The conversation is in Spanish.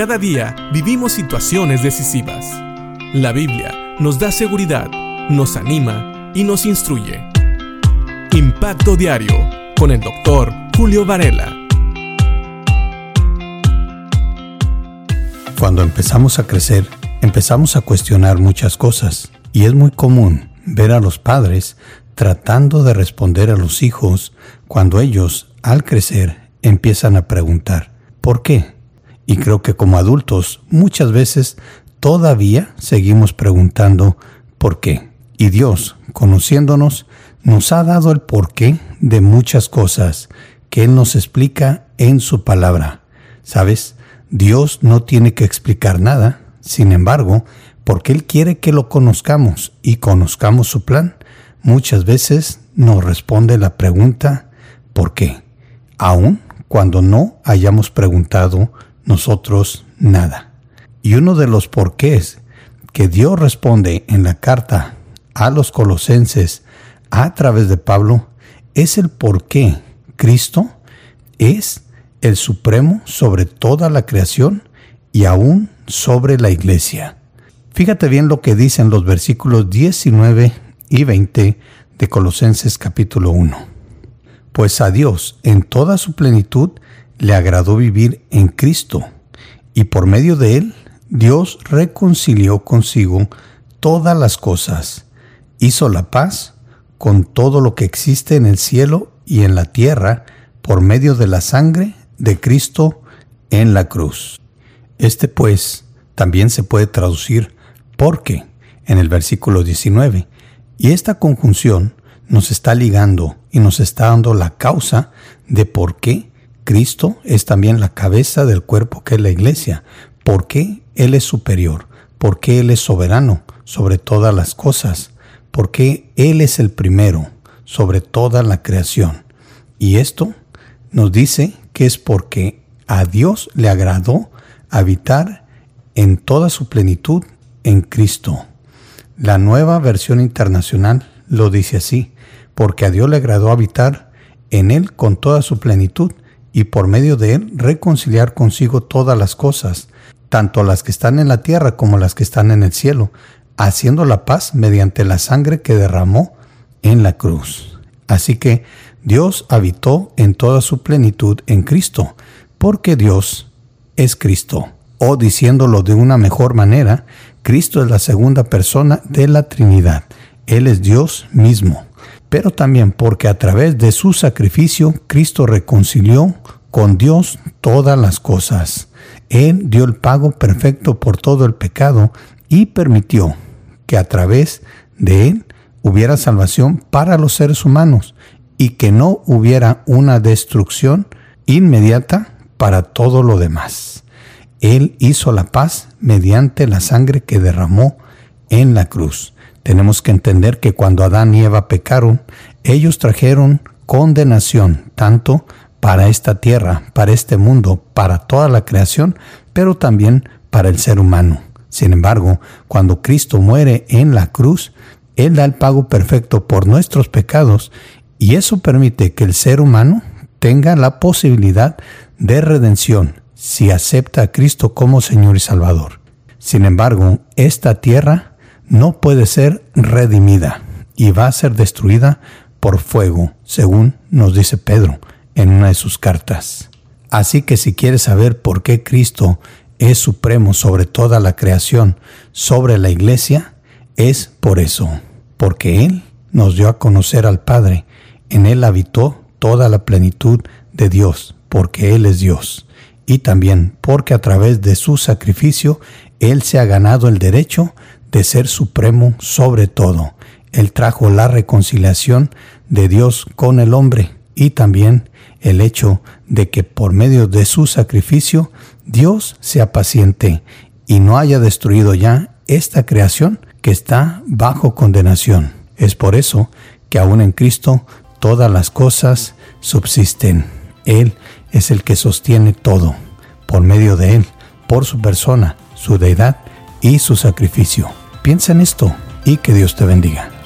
Cada día vivimos situaciones decisivas. La Biblia nos da seguridad, nos anima y nos instruye. Impacto Diario con el doctor Julio Varela. Cuando empezamos a crecer, empezamos a cuestionar muchas cosas y es muy común ver a los padres tratando de responder a los hijos cuando ellos, al crecer, empiezan a preguntar, ¿por qué? Y creo que como adultos muchas veces todavía seguimos preguntando, ¿por qué? Y Dios, conociéndonos, nos ha dado el porqué de muchas cosas que Él nos explica en su palabra. ¿Sabes? Dios no tiene que explicar nada, sin embargo, porque Él quiere que lo conozcamos y conozcamos su plan, muchas veces nos responde la pregunta ¿por qué? Aun cuando no hayamos preguntado nosotros nada. Y uno de los porqués que Dios responde en la carta a los colosenses a través de Pablo es el por qué Cristo es el supremo sobre toda la creación y aún sobre la iglesia. Fíjate bien lo que dicen los versículos 19 y 20 de Colosenses capítulo 1. Pues a Dios en toda su plenitud le agradó vivir en Cristo, y por medio de él Dios reconcilió consigo todas las cosas, hizo la paz con todo lo que existe en el cielo y en la tierra por medio de la sangre de Cristo en la cruz. Este pues también se puede traducir porque en el versículo 19, y esta conjunción nos está ligando y nos está dando la causa de por qué Cristo es también la cabeza del cuerpo que es la iglesia, por qué Él es superior, por qué Él es soberano sobre todas las cosas, por qué Él es el primero sobre toda la creación. Y esto nos dice que es porque a Dios le agradó habitar en toda su plenitud en Cristo. La nueva versión internacional lo dice así, porque a Dios le agradó habitar en Él con toda su plenitud y por medio de Él reconciliar consigo todas las cosas, tanto las que están en la tierra como las que están en el cielo, haciendo la paz mediante la sangre que derramó en la cruz. Así que Dios habitó en toda su plenitud en Cristo, porque Dios es Cristo. O diciéndolo de una mejor manera, Cristo es la segunda persona de la Trinidad. Él es Dios mismo. Pero también porque a través de su sacrificio Cristo reconcilió con Dios todas las cosas. Él dio el pago perfecto por todo el pecado y permitió que a través de Él hubiera salvación para los seres humanos y que no hubiera una destrucción inmediata para todo lo demás. Él hizo la paz mediante la sangre que derramó en la cruz. Tenemos que entender que cuando Adán y Eva pecaron, ellos trajeron condenación tanto para esta tierra, para este mundo, para toda la creación, pero también para el ser humano. Sin embargo, cuando Cristo muere en la cruz, Él da el pago perfecto por nuestros pecados y eso permite que el ser humano tenga la posibilidad de redención si acepta a Cristo como Señor y Salvador. Sin embargo, esta tierra no puede ser redimida y va a ser destruida por fuego, según nos dice Pedro en una de sus cartas. Así que si quieres saber por qué Cristo es supremo sobre toda la creación, sobre la iglesia, es por eso, porque Él nos dio a conocer al Padre en Él habitó toda la plenitud de Dios, porque Él es Dios, y también porque a través de su sacrificio Él se ha ganado el derecho de ser supremo sobre todo. Él trajo la reconciliación de Dios con el hombre y también el hecho de que por medio de su sacrificio Dios sea paciente y no haya destruido ya esta creación que está bajo condenación. Es por eso que aún en Cristo todas las cosas subsisten. Él es el que sostiene todo. Por medio de Él, por su persona, su deidad y su sacrificio. Piensa en esto y que Dios te bendiga.